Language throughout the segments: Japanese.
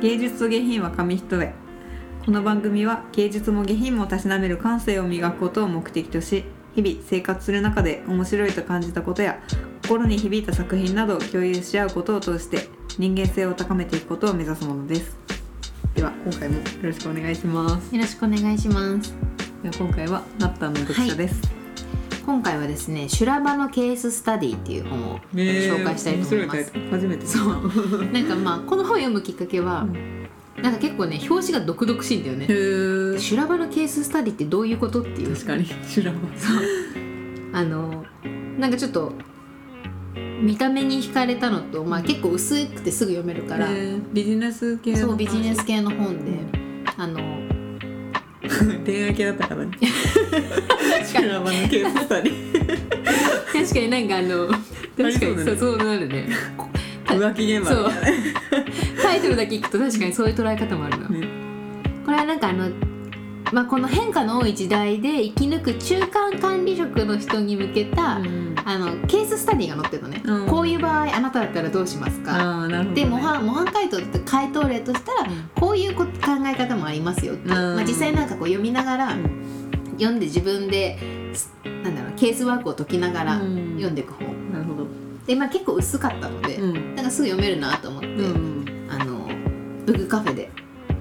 芸術と下品は紙一重。この番組は芸術も下品もたしなめる感性を磨くことを目的とし日々生活する中で面白いと感じたことや心に響いた作品などを共有し合うことを通して人間性を高めていくことを目指すものです。では今回もよろしくお願いします。よろしくお願いします。では今回はナッターの読者です、今回はですね「修羅場のケーススタディ」っていう本を紹介したいと思います、初めて。そう。なんかまあこの本を読むきっかけは、なんか結構ね表紙が毒々しいんだよね。修羅場のケーススタディってどういうことっていう。確かに。修羅場。あのなんかちょっと見た目に惹かれたのと、まあ、結構薄くてすぐ読めるから、ビジネス系のそうビジネス系の本で、あの恋愛系だったからね修羅場のケーススタディ確かになんかあの確かに。そうそうなるね。浮気現場そう。タイトルだけ聞くと確かにそういう捉え方もあるな、ね。これはなんかあの、まあ、この変化の多い時代で生き抜く中間管理職の人に向けた、うん。あのケーススタディが載ってるのね、うん。こういう場合あなただったらどうしますか？ね、で模範模範解答って回答例としたら、うん。こういうこ考え方もありますよって、う。ん。まあ、実際なんかこう読みながら、ん。読んで自分ですなんだろうケースワークを解きながらうん。読んでいく本、なるほど。で、まあ、結構薄かったので、うん。なんかすぐ読めるなと思って、うん。あのブックカフェで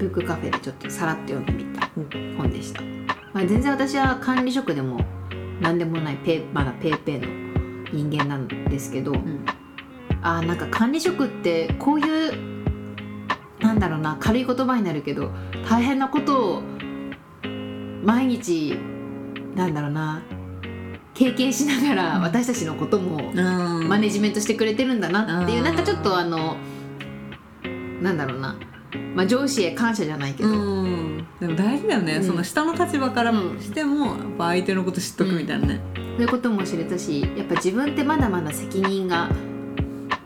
ブックカフェでちょっとさらっと読んでみた本でした、まあ、全然私は管理職でも何でもないペーまだペーペーの人間なんですけど、ん。あーなんか管理職ってこういうなんだろうな軽い言葉になるけど大変なことを毎日なんだろうな経験しながら私たちのこともうん。マネジメントしてくれてるんだなっていう、うん。なんかちょっとあのなんだろうな、まあ、上司へ感謝じゃないけど、うん。でも大事だよね、うん。その下の立場からもしても、やっぱ相手のこと知っとくみたいなね、そういうことも知れたしやっぱ自分ってまだまだ責任が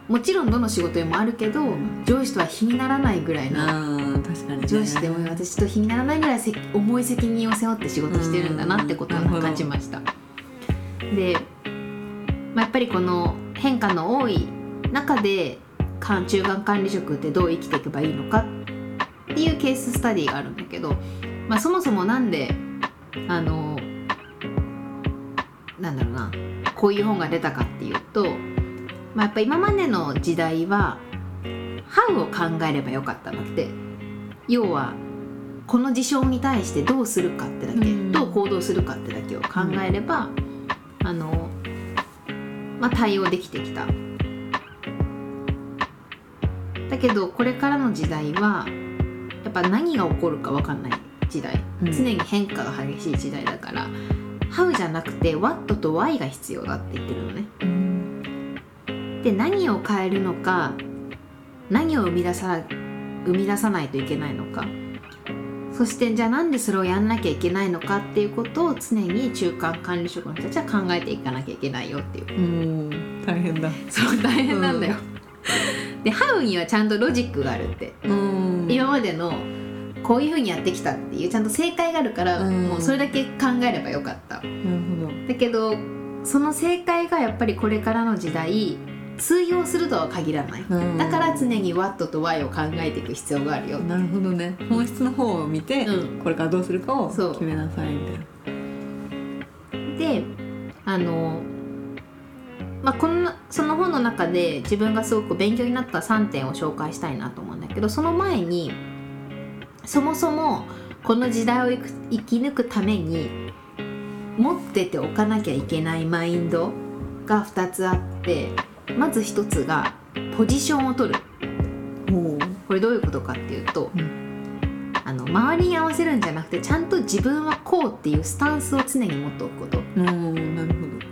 もちろんどの仕事にもあるけど、ん上司とは比にならないぐらいの、うん確かに、ね、上司でも私と比にならないぐらいせ重い責任を背負って仕事してるんだなってことを感じました。で、まあ、やっぱりこの変化の多い中でか中間管理職ってどう生きていけばいいのかっていうケーススタディがあるんだけど、まあ、そもそもなんであのなんだろうなこういう本が出たかっていうと、まあ、やっぱ今までの時代は「How」を考えればよかったのって要はこの事象に対してどうするかってだけ、うんどう行動するかってだけを考えれば、あのまあ対応できてきた。だけどこれからの時代はやっぱ何が起こるか分かんない時代、うん。常に変化が激しい時代だから「How」じゃなくて「What」と「Why」が必要だって言ってるのね。うん。で何を変えるのか何を生み出さ生み出さないといけないのか。そしてじゃあなんでそれをやんなきゃいけないのかっていうことを常に中間管理職の人たちは考えていかなきゃいけないよっていう。うん。大変だ。そう大変なんだよ、でハウにはちゃんとロジックがあるって、うん今までのこういうふうにやってきたっていうちゃんと正解があるから、うん。もうそれだけ考えればよかった。なるほど。だけどその正解がやっぱりこれからの時代通用するとは限らない、うん。だから常に What と Why を考えていく必要があるよ、なるほどね。本質の方を見て、うん。これからどうするかを決めなさいみたいな。であのまあこのその本の中で自分がすごく勉強になった3点を紹介したいなと思うんだけどその前にそもそもこの時代を生き抜くために持ってておかなきゃいけないマインドが2つあってまず1つがポジションを取る。ほこれどういうことかっていうと、うあの周りに合わせるんじゃなくてちゃんと自分はこうっていうスタンスを常に持っておくこと。うんなるでちゃんと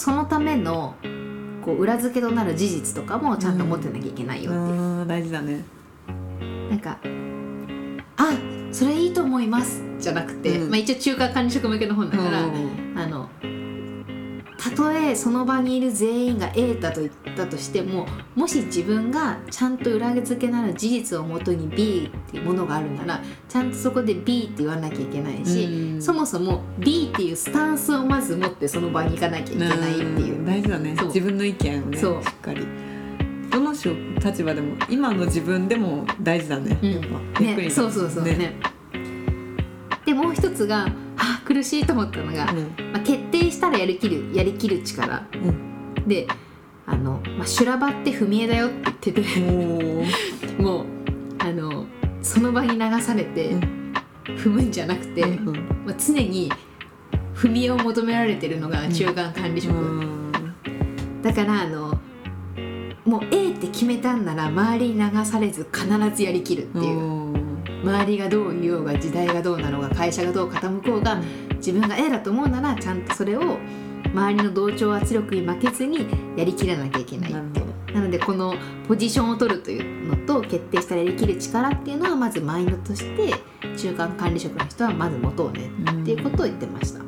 そのためのこう裏付けとなる事実とかもちゃんと持ってなきゃいけないよっていう、あー大事だね。なんか「あそれいいと思います」じゃなくて、うん。まあ、一応中華管理職向けの本だから、うん。あのたとえその場にいる全員が A だと言ったとしてももし自分がちゃんと裏付けなる事実をもとに B っていうものがあるならちゃんとそこで B って言わなきゃいけないし、うん。そもそも B っていうスタンスをまず持ってその場に行かなきゃいけないっていう。うん。大事だね。自分の意見をねしっかり。どのし立場でも今の自分でも大事だね、うん。やっぱ。ね、そうそうそう。ね。でもう一つがあ苦しいと思ったのが、まあ、決定したらやりきるやりきる力。うん。であの、まあ、修羅場って踏み絵だよって言っててうん、もうあのその場に流されてうん。踏むんじゃなくて、うんまあ、常に踏み絵を求められてるのが中間管理職、だからあのもう A って決めたんなら周りに流されず必ずやりきるっていう、周りがどう言おうが時代がどうなろうが会社がどう傾こうが自分が A だと思うならちゃんとそれを周りの同調圧力に負けずにやりきらなきゃいけないなるほど。なのでこのポジションを取るというのと決定したらやりきる力っていうのはまずマインドとして中間管理職の人はまず持とうねっていうことを言ってました。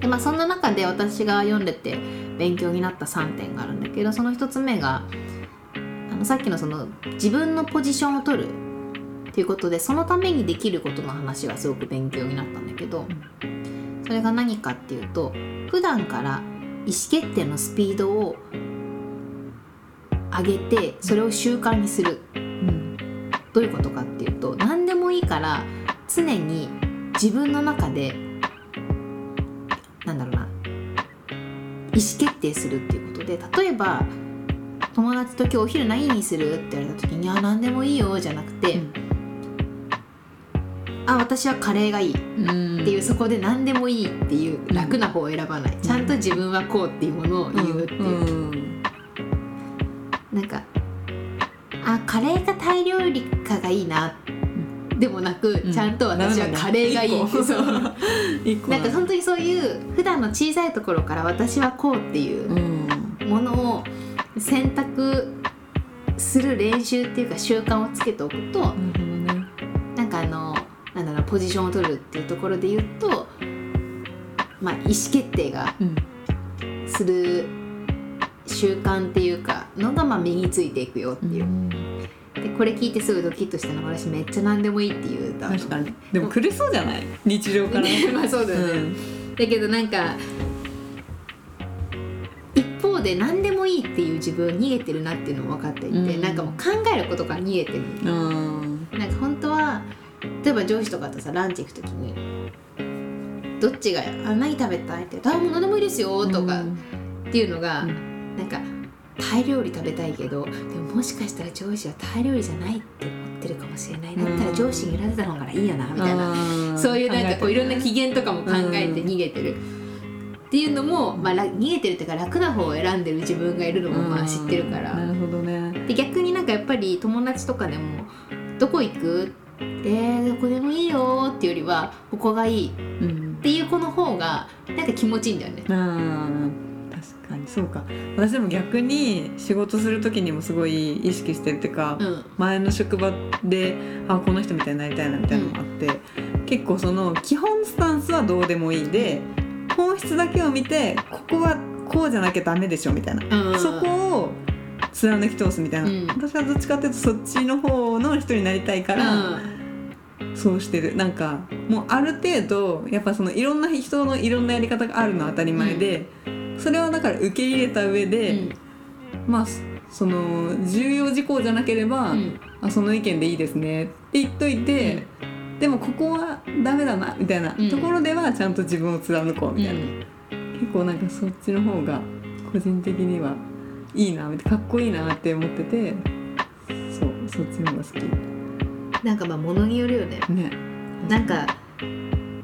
でまあ、そんな中で私が読んでて勉強になった3点があるんだけどその1つ目があのさっきのその自分のポジションを取るっていうことでそのためにできることの話がすごく勉強になったんだけどそれが何かっていうと普段から意思決定のスピードを上げてそれを習慣にする。うんどういうことかっていうと何でもいいから常に自分の中でなんだろうな意思決定するっていうことで例えば友達と今日お昼何にするって言われた時に「あ何でもいいよ」じゃなくてうん「あ私はカレーがいい」うんっていうそこで何でもいいっていう楽な方を選ばない。ちゃんと自分はこうっていうものを言うっていう、うんなんかあカレーかタイ料理かがいいな。でもなく、うん。ちゃんと私はカレーがいい。う。一個なんか本当にそういう普段の小さいところから私はこうっていううん。ものを選択する練習っていうか習慣をつけておくとなるほどねなんポジションを取るっていうところで言うとまあ意思決定がうん。する習慣っていうかのがまあ身についていくよっていう、でこれ聞いてすぐドキッとしたのが私めっちゃ何でもいいって言うだ確かに。でも苦しそうじゃない？日常から。ねまあそうだよね、うん。だけどなんか一方で何でもいいっていう自分逃げてるなっていうのも分かっていて、うん。なんかもう考えることから逃げてる。うん。なんか本当は例えば上司とかとさランチ行く時にどっちが「あ何食べたい?」って「あもう何でもいいですよ」とかっていうのが、うん。なんかタイ料理食べたいけどでももしかしたら上司はタイ料理じゃないって思ってるかもしれない。だったら上司に裏出た方がいいよなみたいな、なそういうなんかこういろんな機嫌とかも考えて逃げてる、っていうのも、まあ、ら逃げてるっていうか楽な方を選んでる自分がいるのもまあ知ってるから、なるほどね。で逆になんかやっぱり友達とかでも「どこ行く?」えー、どこでもいいよっていうよりは「ここがいい」っうんていう子の方がなんか気持ちいいんだよね。あー確かに。そうか。私でも逆に仕事する時にもすごい意識してるっていうか、うん。前の職場であこの人みたいになりたいなみたいなのもあって、結構その基本スタンスはどうでもいいで本質だけを見てここはこうじゃなきゃダメでしょみたいな、うんそこを貫き通すみたいな、うん。私はどっちかっていうとそっちの方の人になりたいから、そうしてる。なんかもうある程度やっぱそのいろんな人のいろんなやり方があるのは当たり前で、それはだから受け入れた上うん。で、まあその重要事項じゃなければ、うん。あその意見でいいですねって言っといて、でもここはダメだなみたいなうん。ところではちゃんと自分を貫こうみたいな、結構なんかそっちの方が個人的にはいいなかっこいいなって思っててそうそっちの方が好きなんかまあ物によるよね。ね。なんか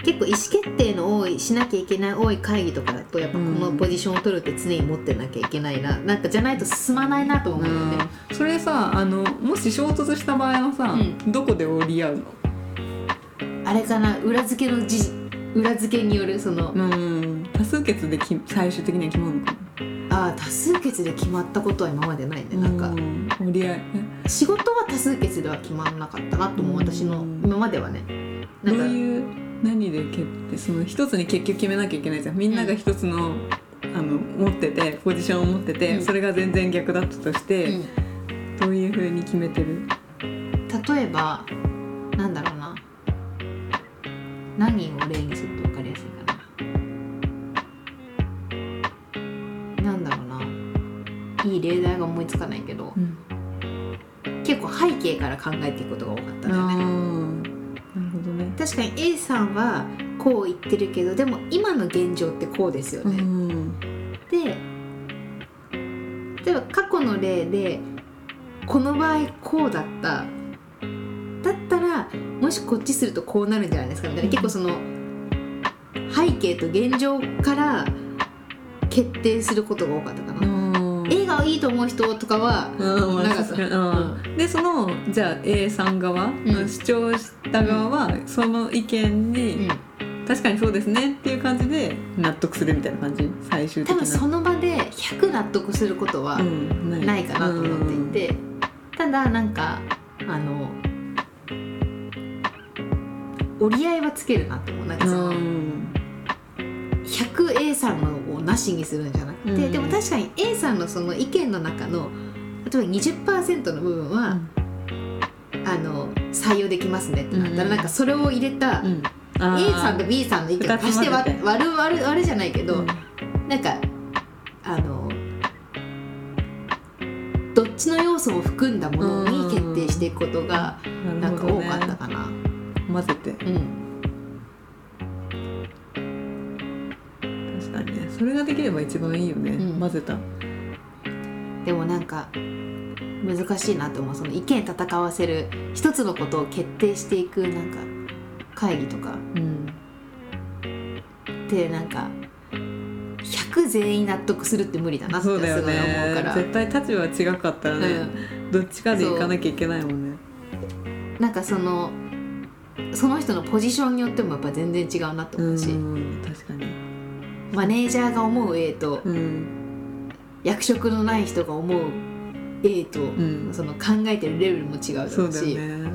結構意思決定の多いしなきゃいけない多い会議とかだとやっぱこのポジションを取るって常に持ってなきゃいけないな、なんかじゃないと進まないなと思うよね、うんそれさあのもし衝突した場合はさ、うどこで折り合うの？あれかな裏付けのじ裏付けによるその、うん。多数決でき最終的には決まるの？かああ多数決で決まったことは今までないね。ななんか、折り合い仕事は多数決では決まらなかったなと思ううん私の今まではね。なんかどういう何で決定その一つに結局決めなきゃいけないじゃん。みんなが一つの,、あの持っててポジションを持ってて、うん。それが全然逆だったとして、うん。どういうふうに決めてる？例えばなんだろうな。何を例にすると分かりやすいかが思いつかないけどうん。結構背景から考えていくことが多かったんだよね。なるほどね。確かに A さんはこう言ってるけどでも今の現状ってこうですよね、ん。で例えば過去の例でこの場合こうだった。だったらもしこっちするとこうなるんじゃないですか？みたいな。結構その背景と現状から決定することが多かったかな、がいいと思う人とかはうんうん。でそのじゃあ A さん側、ん。主張した側はその意見うに、ん。確かにそうですねっていう感じで納得するみたいな感じ？最終的な。多分その場で100納得することはうんない。かなと思っていて、ただなんかあの折り合いはつけるなと思う。なんかうその、ん。100A さんのをなしにするんじゃなくて、うん。でも確かに A さんのその意見の中の例えば20%の部分は、あの採用できますねってなったら、うん。なんかそれを入れた、うん。A さんと B さんの意見を足して割る割る割るじゃないけど、うん。なんかあのどっちの要素も含んだものに決定していくことがなんか多かったかな。混ぜて。うんそれができれば一番いいよね、うん。混ぜた。でもなんか難しいなと思う。その意見戦わせる一つのことを決定していくなんか会議とか。うん。ってなんか100全員納得するって無理だなってすごい思そうだようから、ね。絶対立場違かったらね、どっちかで行かなきゃいけないもんね。うん、なんかそのその人のポジションによってもやっぱ全然違うなと思うし、ん確かにマネージャーが思う A とうん。役職のない人が思う A と、ん。その考えてるレベルも違うだろそうしよね。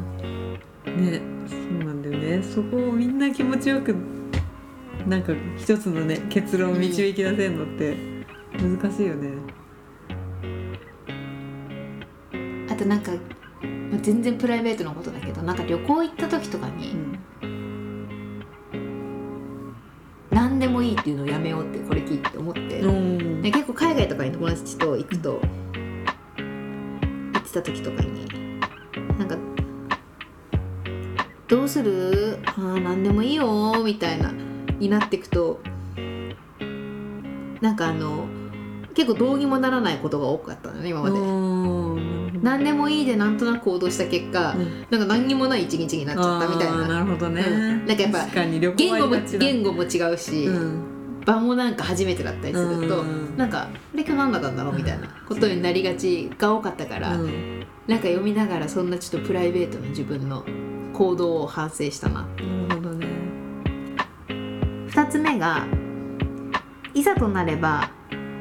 ねそうなんだよね。そこをみんな気持ちよくなんか一つのね結論を導き出せるのって難しいよね。あとなんか、まあ、全然プライベートのことだけどなんか旅行行った時とかに、何でもいいっていうのをやめようってこれ聞いて思って、うん。で結構海外とかに友達と行くと行ってた時とかになんか「どうする？あー何でもいいよ」みたいなになっていくとなんかあの結構どうにもならないことが多かったのね今まで。何でもいいでなんとなく行動した結果、なんか何にもない一日になっちゃったみたいな。なるほどね、うん。なんかやっぱ言語もは違う言語も違うし、うん。場もなんか初めてだったりすると、うん。なんか「あれ今日何だったんだろう?」みたいなことになりがちが多かったから、うん。なんか読みながらそんなちょっとプライベートの自分の行動を反省したな。なるほどね。2つ目がいざとなれば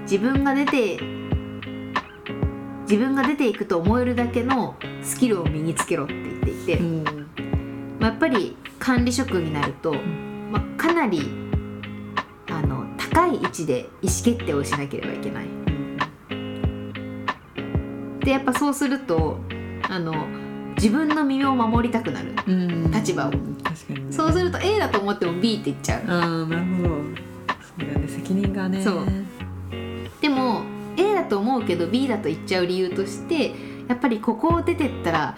自分が出て自分が出ていくと思えるだけのスキルを身につけろって言っていて、うん。まあ、やっぱり管理職になると、まあ、かなりあの高い位置で意思決定をしなければいけない。でやっぱそうするとあの自分の身を守りたくなる、うん。立場を。ね。そうすると A だと思っても B って言っちゃう。ああなるほど。そうだよね。責任がね。そう。でも A だと思うけど B だと言っちゃう理由としてやっぱりここを出てったら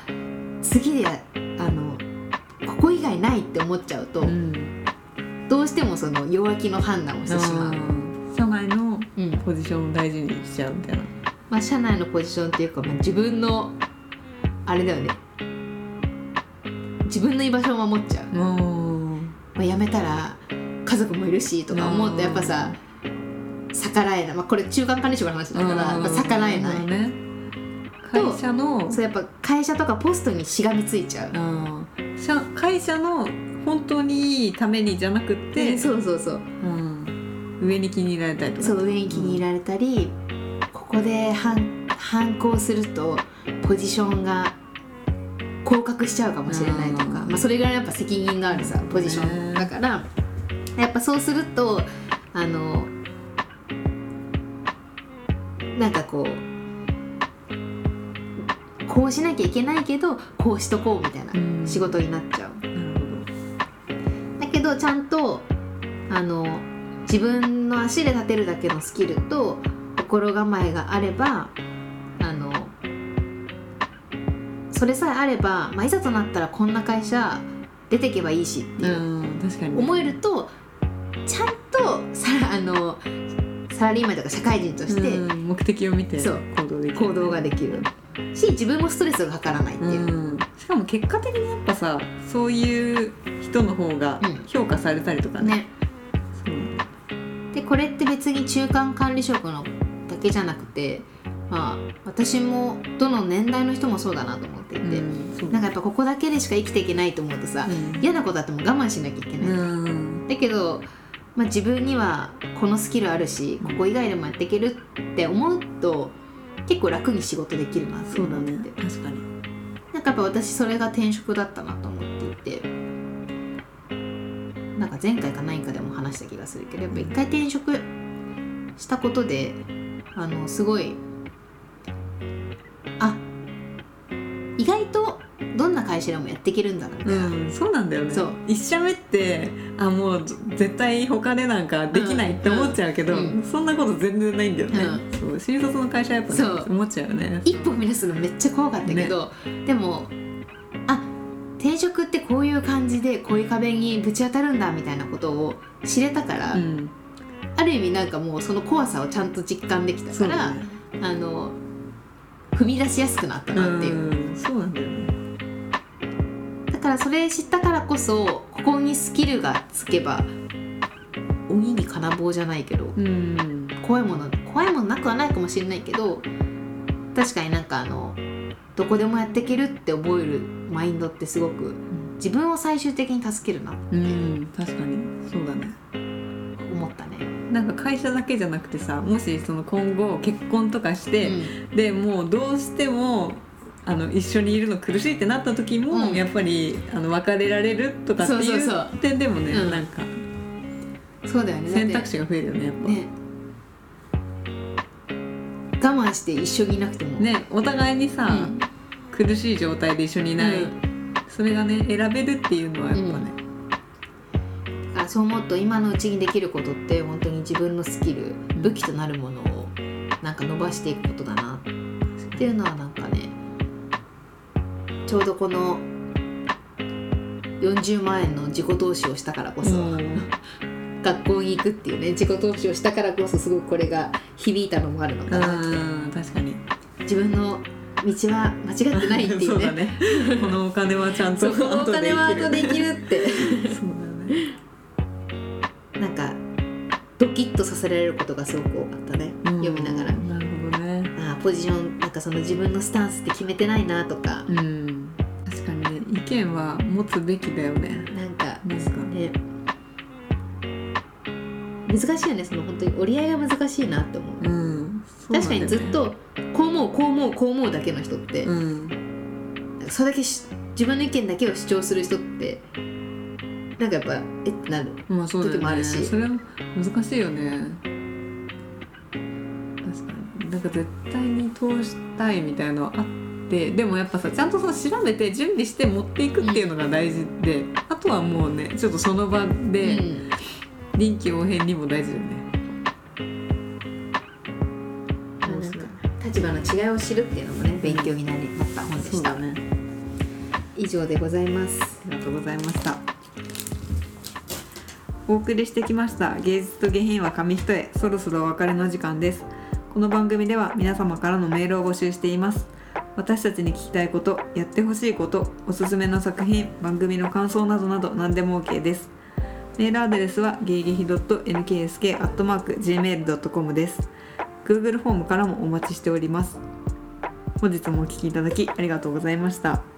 次であのここ以外ないって思っちゃうと、うん。どうしてもその弱気の判断をしてしまう、うん。社内のうん。ポジションを大事にしちゃうみたいな。まあ、社内のポジションっていうか、まあ、自分のあれだよね。自分の居場所を守っちゃう、まうん。あ、辞めたら家族もいるしとか思うとやっぱさ逆らえない、まあ、これ中間管理職の話だから逆らえない、うんね。と会社のそう。やっぱ会社とかポストにしがみついちゃう、うん。社会社の本当にいいためにじゃなくって、でそうそうそう。うん、上に気に入られたりとか。そう上に気に入られたり、ここで反反抗するとポジションが降格しちゃうかもしれないとか、うん。まあ、それぐらいやっぱ責任のあるさポジションだから。やっぱそうするとあのなんかこうこうしなきゃいけないけどこうしとこうみたいなうん。仕事になっちゃう。なるだけどちゃんとあの自分の足で立てるだけのスキルと心構えがあればあのそれさえあれば、まあ、いざとなったらこんな会社出てけばいいしっていう、うん確かに思えるとちゃんとさあのサラリーマンとか社会人としてうん目的を見て行動できる。行動ができる。し自分もストレスがかからないっていう、うん。しかも結果的にやっぱさそういう人の方がうん。評価されたりとかね,ね。そう、でこれって別に中間管理職のだけじゃなくてまあ私もどの年代の人もそうだなと思っていて、うんなんかやっぱここだけでしか生きていけないと思うとさ、うん。嫌なことあっても我慢しなきゃいけない、うん。だけど、まあ、自分にはこのスキルあるしここ以外でもやっていけるって思うと結構楽に仕事できるなってそうだね。思ってて、確かに。なんかやっぱ私それが転職だったなと思っていて。なんか前回か何かでも話した気がするけどやっぱ一回転職したことであのすごいどんな会社でもやっていけるんだなみたいな、うんそうなんだよね。そう。一社目ってあもう絶対他でなんかできないって思っちゃうけど、うん。うん。そんなこと全然ないんだよね、うそう新卒の会社やっぱ、ね、そう。思っちゃうよね。一歩踏み出すのめっちゃ怖かったけど、でもあ転職ってこういう感じでこういう壁にぶち当たるんだみたいなことを知れたから、うん。ある意味なんかもうその怖さをちゃんと実感できたから、ね。あの踏み出しやすくなったなっていう、うんそうなんだよね。だからそれ知ったからこそここにスキルがつけば鬼に金棒じゃないけどうん。怖いもの怖いものなくはないかもしれないけど確かになんかあのどこでもやっていけるって覚えるマインドってすごく自分を最終的に助けるなってうん確かに。そうだね。思ったね。なんか会社だけじゃなくてさもしその今後結婚とかして、でもうどうしてもあの一緒にいるの苦しいってなった時も、うん。やっぱりあの別れられるとかってうそうそうう。点でもねうんなんかうんそうだよね。選択肢が増えるよねやっぱ。ね。我慢して一緒にいなくても。ねお互いにさ、うん。苦しい状態で一緒にいない、うん。それがね選べるっていうのはやっぱね、だからそう思うと今のうちにできることって本当に自分のスキルん武器となるものをなんか伸ばしていくことだなっていうのはなんかねちょうどこの40万円の自己投資をしたからこそ、学校に行くっていうね自己投資をしたからこそすごくこれが響いたのもあるのかなって。うん確かに。自分の道は間違ってないってい そううねだね。このお金はちゃんと このお金は後で生きるって。そうだね。なんかドキッとさせられることがすごく多かったね、読みながらポジションなんかその自分のスタンスって決めてないなとか、うん。確かにね意見は持つべきだよね。なんかなんかね。難しいよねその本当に折り合いが難しいなって思う、うん。そうなん確かにずっとこう思うこう思うこう思うだけの人って、うん。なんかそれだけし自分の意見だけを主張する人ってなんかやっぱえってなるまあそうだよね。時もあるし。それは難しいよねか絶対に通したいみたいなのはあってでもやっぱさちゃんとその調べて準備して持っていくっていうのが大事で、あとはもうねちょっとその場うでん。臨機応変にも大事だよね、立場の違いを知るっていうのもね勉強になりなった本でした、ね。以上でございます。ありがとうございました。お送りしてきました。芸術と下品は紙一重。そろそろお別れの時間ですこの番組では皆様からのメールを募集しています。私たちに聞きたいことやってほしいことおすすめの作品番組の感想などなど何でも OK です。メールアドレスは芸劇 .nksk.gmail.com です。Google フォームからもお待ちしております。本日もお聞きいただきありがとうございました。